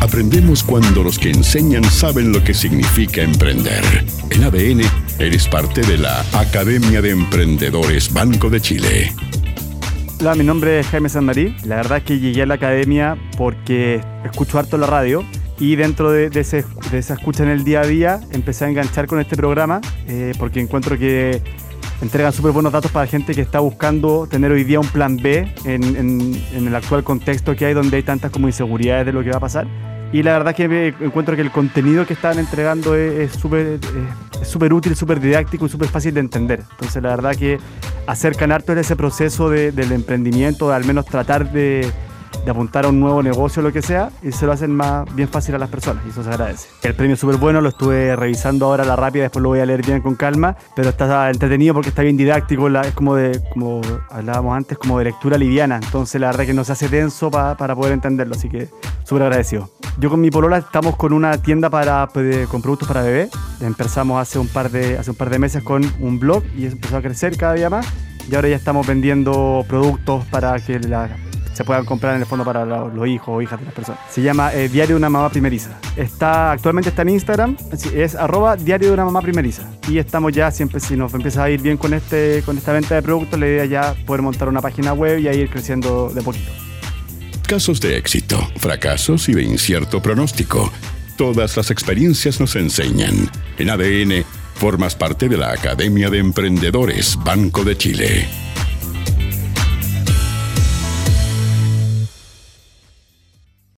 Aprendemos cuando los que enseñan saben lo que significa emprender. En ADN, eres parte de la Academia de Emprendedores Banco de Chile. Hola, mi nombre es Jaime Sanmarí. La verdad es que llegué a la academia porque escucho harto la radio y dentro de, esa escucha en el día a día empecé a enganchar con este programa eh, porque encuentro que entregan súper buenos datos para gente que está buscando tener hoy día un plan B en, el actual contexto que hay donde hay tantas como inseguridades de lo que va a pasar. Y la verdad que me encuentro que el contenido que están entregando es súper súper útil, súper didáctico y súper fácil de entender. Entonces la verdad que acercan harto en ese proceso del emprendimiento, de al menos tratar de de apuntar a un nuevo negocio o lo que sea y se lo hacen más bien fácil a las personas y eso se agradece. El premio es súper bueno, lo estuve revisando ahora a la rápida, después lo voy a leer bien con calma, pero está entretenido porque está bien didáctico, es como de, como hablábamos antes, como de lectura liviana, entonces la verdad que no se hace denso para poder entenderlo, así que súper agradecido. Yo con mi polola estamos con una tienda para, con productos para bebé, empezamos hace un, par de, hace un par de meses con un blog y empezó a crecer cada día más y ahora ya estamos vendiendo productos para que se puedan comprar en el fondo para los, hijos o hijas de las personas. Se llama eh, Diario de una Mamá Primeriza. Está, actualmente está en Instagram, es arroba Diario de una Mamá Primeriza. Y estamos ya, siempre si nos empieza a ir bien con, este, con esta venta de productos, la idea ya poder montar una página web y ahí ir creciendo de poquito. Casos de éxito, fracasos y de incierto pronóstico. Todas las experiencias nos enseñan. En ADN, formas parte de la Academia de Emprendedores Banco de Chile.